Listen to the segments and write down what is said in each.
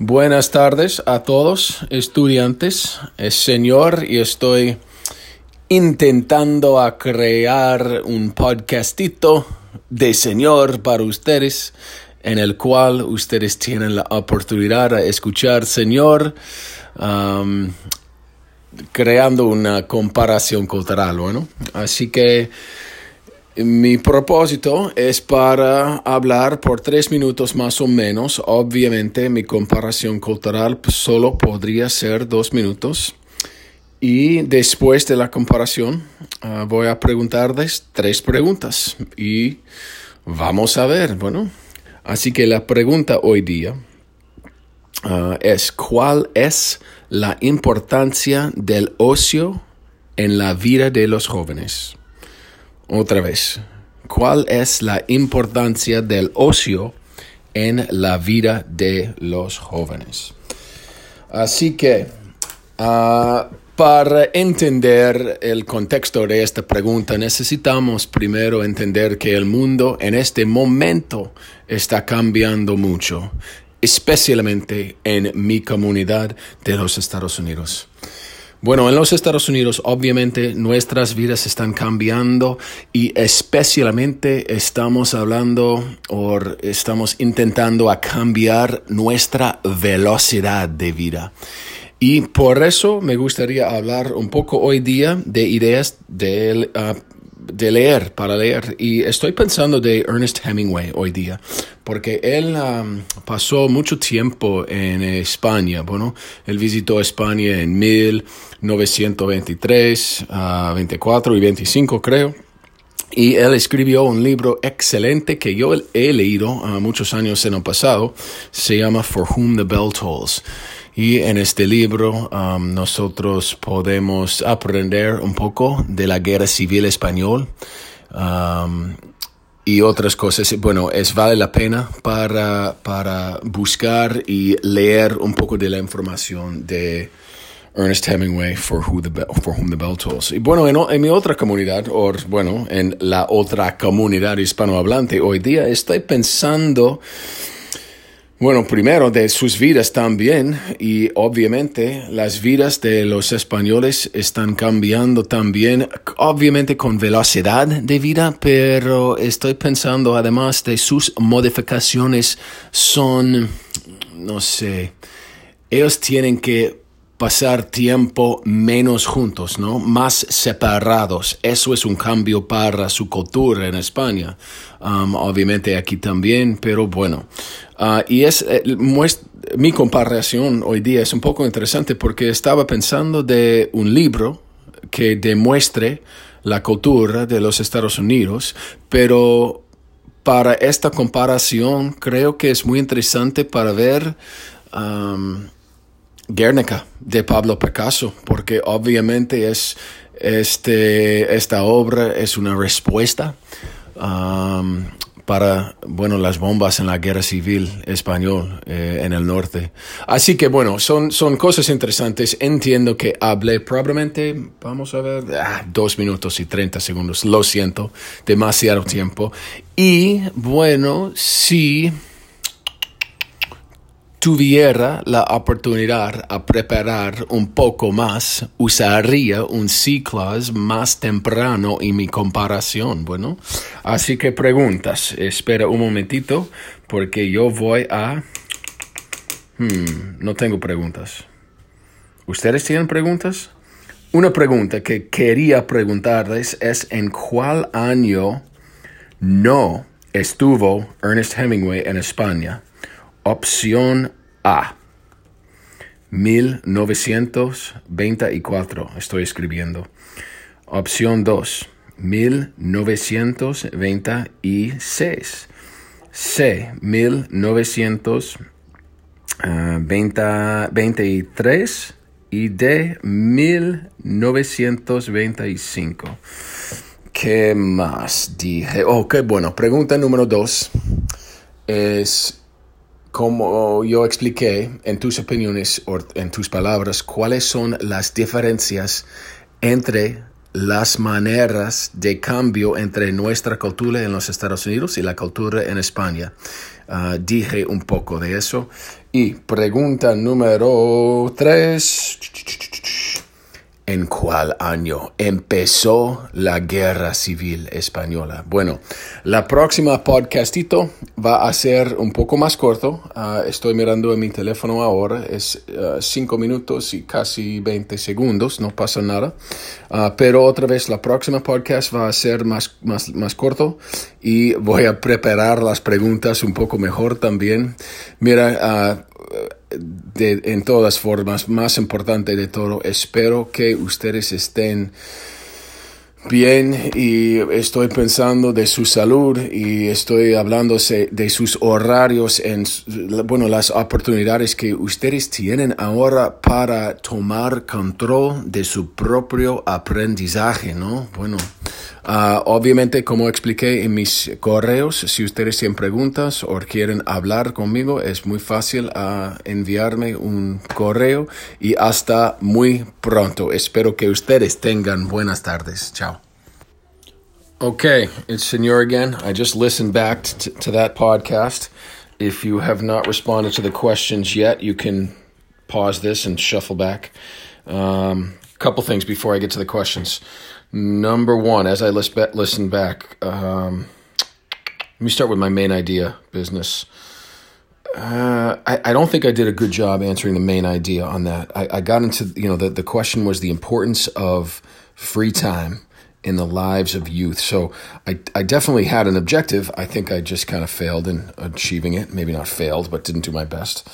Buenas tardes a todos estudiantes. Es señor y estoy intentando a crear un podcastito de señor para ustedes en el cual ustedes tienen la oportunidad de escuchar señor um, creando una comparación cultural, bueno. Así que mi propósito es para hablar por tres minutos más o menos. Obviamente mi comparación cultural solo podría ser dos minutos. Y después de la comparación ah, voy a preguntarles tres preguntas. Y vamos a ver, bueno. Así que la pregunta hoy día ah, es, ¿cuál es la importancia del ocio en la vida de los jóvenes? Otra vez, ¿cuál es la importancia del ocio en la vida de los jóvenes? Así que, ah, para entender el contexto de esta pregunta, necesitamos primero entender que el mundo en este momento está cambiando mucho, especialmente en mi comunidad de los Estados Unidos. Bueno, en los Estados Unidos obviamente nuestras vidas están cambiando y especialmente estamos hablando o estamos intentando a cambiar nuestra velocidad de vida. Y por eso me gustaría hablar un poco hoy día de ideas de uh, de leer, para leer. Y estoy pensando de Ernest Hemingway hoy día, porque él um, pasó mucho tiempo en España. Bueno, él visitó España en 1923, 24 y 25 creo. Y él escribió un libro excelente que yo he leído uh, muchos años en el pasado. Se llama For Whom the Bell Tolls. Y en este libro nosotros podemos aprender un poco de la guerra civil español y otras cosas. Bueno, es vale la pena para, para buscar y leer un poco de la información de Ernest Hemingway, For, Who the For Whom the Bell Tolls. Y bueno, en, en mi otra comunidad, o bueno, en la otra comunidad hispanohablante, hoy día estoy pensando bueno, primero de sus vidas también y obviamente las vidas de los españoles están cambiando también, obviamente con velocidad de vida, pero estoy pensando además de sus modificaciones son, no sé, ellos tienen que pasar tiempo menos juntos, ¿no? Más separados. Eso es un cambio para su cultura en España. Um, obviamente aquí también, pero bueno. Uh, y es eh, mi comparación hoy día es un poco interesante porque estaba pensando de un libro que demuestre la cultura de los Estados Unidos, pero para esta comparación creo que es muy interesante para ver um, Guernica de Pablo Picasso, porque obviamente es este, esta obra es una respuesta um, para bueno las bombas en la guerra civil español eh, en el norte. Así que bueno, son, son cosas interesantes. Entiendo que hablé probablemente, vamos a ver, ah, dos minutos y treinta segundos. Lo siento, demasiado tiempo. Y bueno, sí tuviera la oportunidad a preparar un poco más, usaría un C-clause más temprano en mi comparación. Bueno, así que preguntas. Espera un momentito porque yo voy a... Hmm, no tengo preguntas. ¿Ustedes tienen preguntas? Una pregunta que quería preguntarles es en cuál año no estuvo Ernest Hemingway en España. Opción A. 1924. Estoy escribiendo. Opción 2. 1926. C. 1923. Y D. 1925. ¿Qué más dije? Ok, bueno, pregunta número 2 es como yo expliqué, en tus opiniones o en tus palabras, cuáles son las diferencias entre las maneras de cambio entre nuestra cultura en los Estados Unidos y la cultura en España. Ah, dije un poco de eso. Y pregunta número tres. ¿En cuál año empezó la guerra civil española? Bueno, la próxima podcastito va a ser un poco más corto. Ah, estoy mirando en mi teléfono ahora, es 5 ah, minutos y casi 20 segundos, no pasa nada. Ah, pero otra vez, la próxima podcast va a ser más, más, más corto y voy a preparar las preguntas un poco mejor también. Mira, de, en todas formas, más importante de todo, espero que ustedes estén bien y estoy pensando de su salud y estoy hablando de sus horarios en bueno las oportunidades que ustedes tienen ahora para tomar control de su propio aprendizaje no bueno uh, obviamente como expliqué en mis correos si ustedes tienen preguntas o quieren hablar conmigo es muy fácil uh, enviarme un correo y hasta muy pronto espero que ustedes tengan buenas tardes chao Okay, it's Senor again. I just listened back to, to that podcast. If you have not responded to the questions yet, you can pause this and shuffle back. A um, couple things before I get to the questions. Number one, as I list, listen back, um, let me start with my main idea business. Uh, I, I don't think I did a good job answering the main idea on that. I, I got into, you know, the, the question was the importance of free time in the lives of youth. So I, I definitely had an objective. I think I just kind of failed in achieving it. Maybe not failed, but didn't do my best.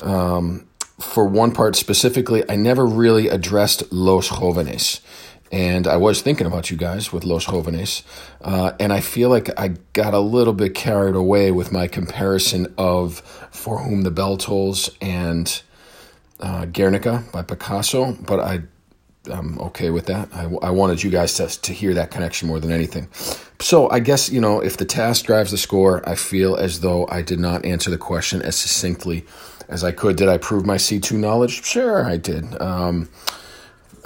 Um, for one part specifically, I never really addressed Los Jóvenes. And I was thinking about you guys with Los Jóvenes. Uh, and I feel like I got a little bit carried away with my comparison of For Whom the Bell Tolls and uh, Guernica by Picasso. But I I'm okay with that. I, I wanted you guys to, to hear that connection more than anything. So I guess, you know, if the task drives the score, I feel as though I did not answer the question as succinctly as I could. Did I prove my C2 knowledge? Sure, I did. Um,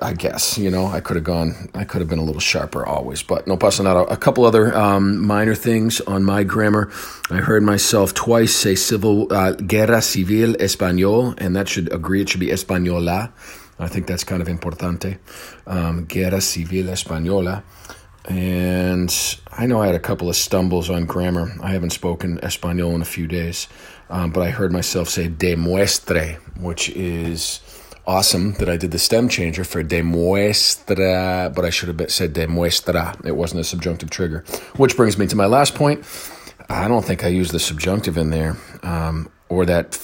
I guess, you know, I could have gone, I could have been a little sharper always, but no pasa nada. A couple other um, minor things on my grammar. I heard myself twice say civil, uh, guerra civil español, and that should agree, it should be española. I think that's kind of importante. Um, Guerra Civil Española. And I know I had a couple of stumbles on grammar. I haven't spoken Espanol in a few days, um, but I heard myself say demuestre, which is awesome that I did the stem changer for demuestra, but I should have said demuestra. It wasn't a subjunctive trigger. Which brings me to my last point. I don't think I used the subjunctive in there um, or that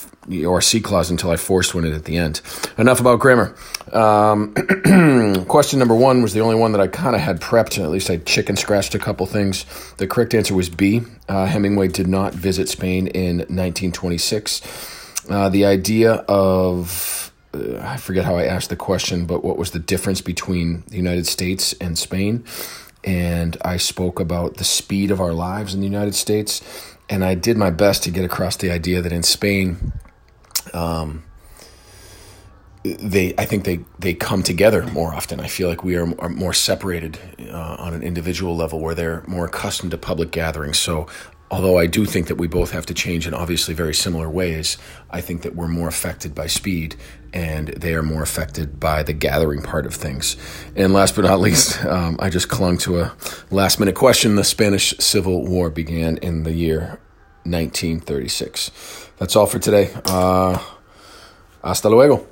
or C clause until I forced one in at the end. Enough about grammar. Um, question number one was the only one that I kind of had prepped. At least I chicken scratched a couple things. The correct answer was B. Uh, Hemingway did not visit Spain in 1926. Uh, the idea of uh, I forget how I asked the question, but what was the difference between the United States and Spain? And I spoke about the speed of our lives in the United States. And I did my best to get across the idea that in Spain, um, they I think they they come together more often. I feel like we are, are more separated uh, on an individual level where they're more accustomed to public gatherings. So although I do think that we both have to change in obviously very similar ways, I think that we're more affected by speed and they are more affected by the gathering part of things. And last but not least, um, I just clung to a last minute question. The Spanish Civil War began in the year 1936. That's all for today. Uh, hasta luego.